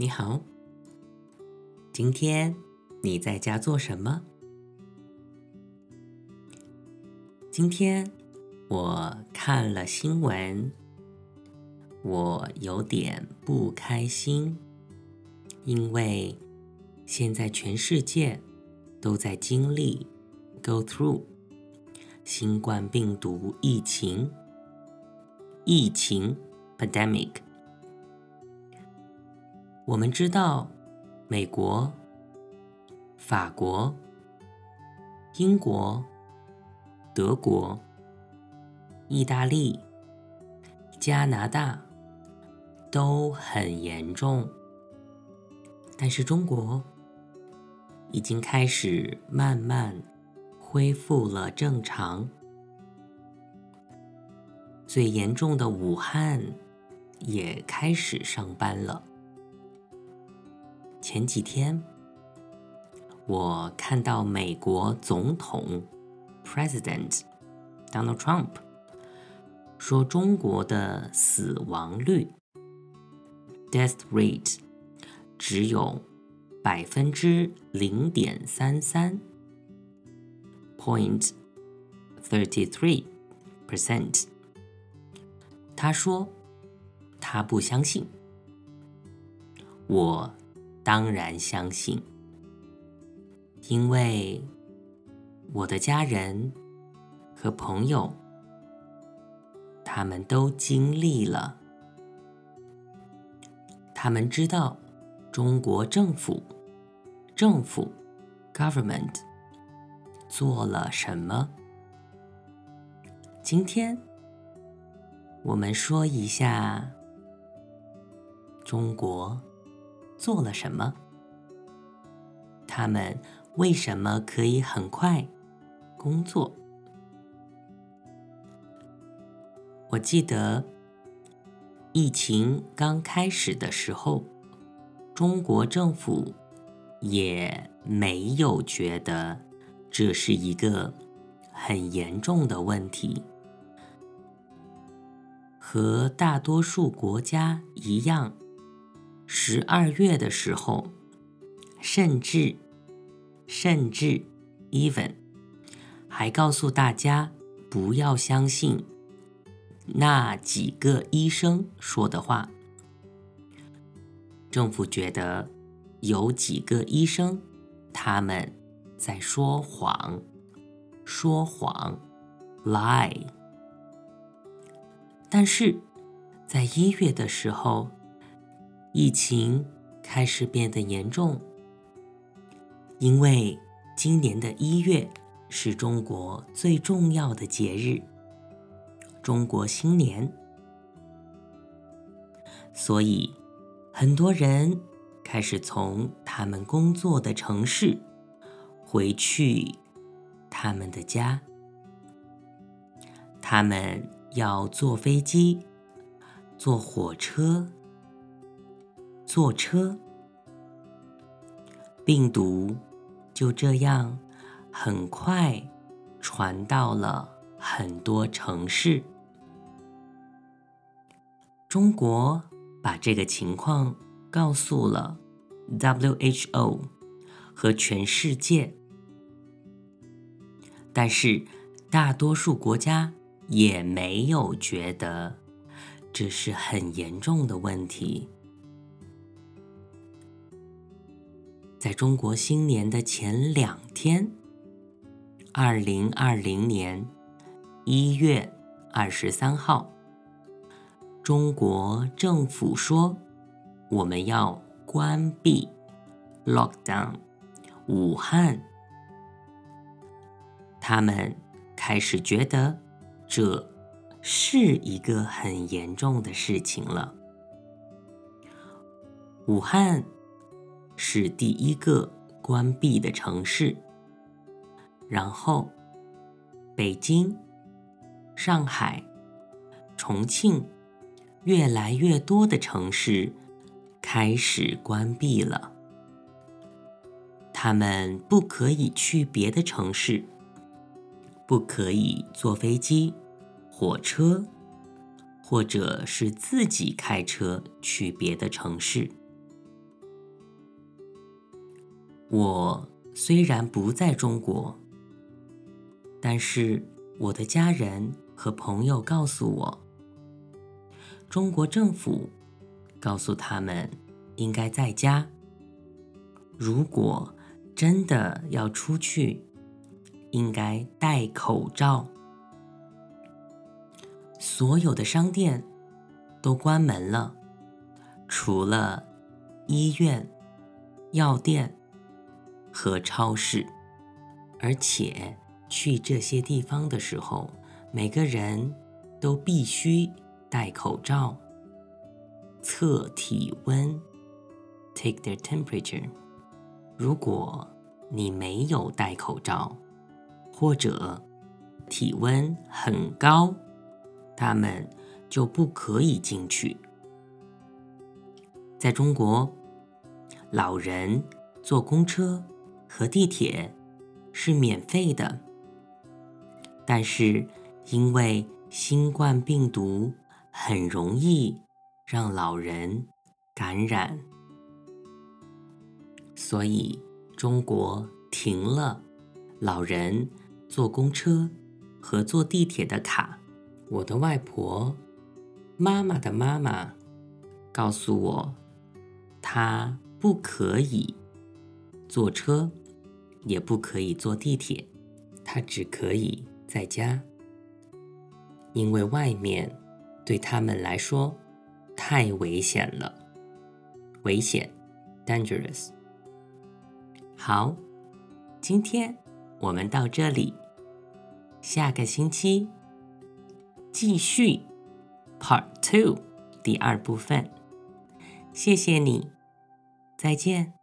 你好，今天你在家做什么？今天我看了新闻，我有点不开心，因为现在全世界都在经历 go through 新冠病毒疫情，疫情 pandemic。我们知道，美国、法国、英国、德国、意大利、加拿大都很严重，但是中国已经开始慢慢恢复了正常。最严重的武汉也开始上班了。前几天，我看到美国总统 President Donald Trump 说，中国的死亡率 Death Rate 只有百分之零点三三 Point thirty three percent。他说，他不相信。我。当然相信，因为我的家人和朋友，他们都经历了，他们知道中国政府政府 government 做了什么。今天我们说一下中国。做了什么？他们为什么可以很快工作？我记得疫情刚开始的时候，中国政府也没有觉得这是一个很严重的问题，和大多数国家一样。十二月的时候，甚至甚至 even 还告诉大家不要相信那几个医生说的话。政府觉得有几个医生他们在说谎，说谎，lie。但是在一月的时候。疫情开始变得严重，因为今年的一月是中国最重要的节日——中国新年，所以很多人开始从他们工作的城市回去他们的家，他们要坐飞机、坐火车。坐车，病毒就这样很快传到了很多城市。中国把这个情况告诉了 WHO 和全世界，但是大多数国家也没有觉得这是很严重的问题。在中国新年的前两天，二零二零年一月二十三号，中国政府说我们要关闭 lockdown 武汉，他们开始觉得这是一个很严重的事情了，武汉。是第一个关闭的城市，然后北京、上海、重庆，越来越多的城市开始关闭了。他们不可以去别的城市，不可以坐飞机、火车，或者是自己开车去别的城市。我虽然不在中国，但是我的家人和朋友告诉我，中国政府告诉他们应该在家。如果真的要出去，应该戴口罩。所有的商店都关门了，除了医院、药店和超市。而且去这些地方的时候，每个人都必须戴口罩，测体温 （take their temperature）。如果你没有戴口罩，或者体温很高，他们就不可以进去。在中国，老人坐公车和地铁是免费的，但是因为新冠病毒很容易让老人感染，所以中国停了老人坐公车和坐地铁的卡。我的外婆，妈妈的妈妈，告诉我，她不可以坐车，也不可以坐地铁，他只可以在家，因为外面对他们来说太危险了，危险，dangerous。好，今天我们到这里，下个星期。继续，Part Two，第二部分。谢谢你，再见。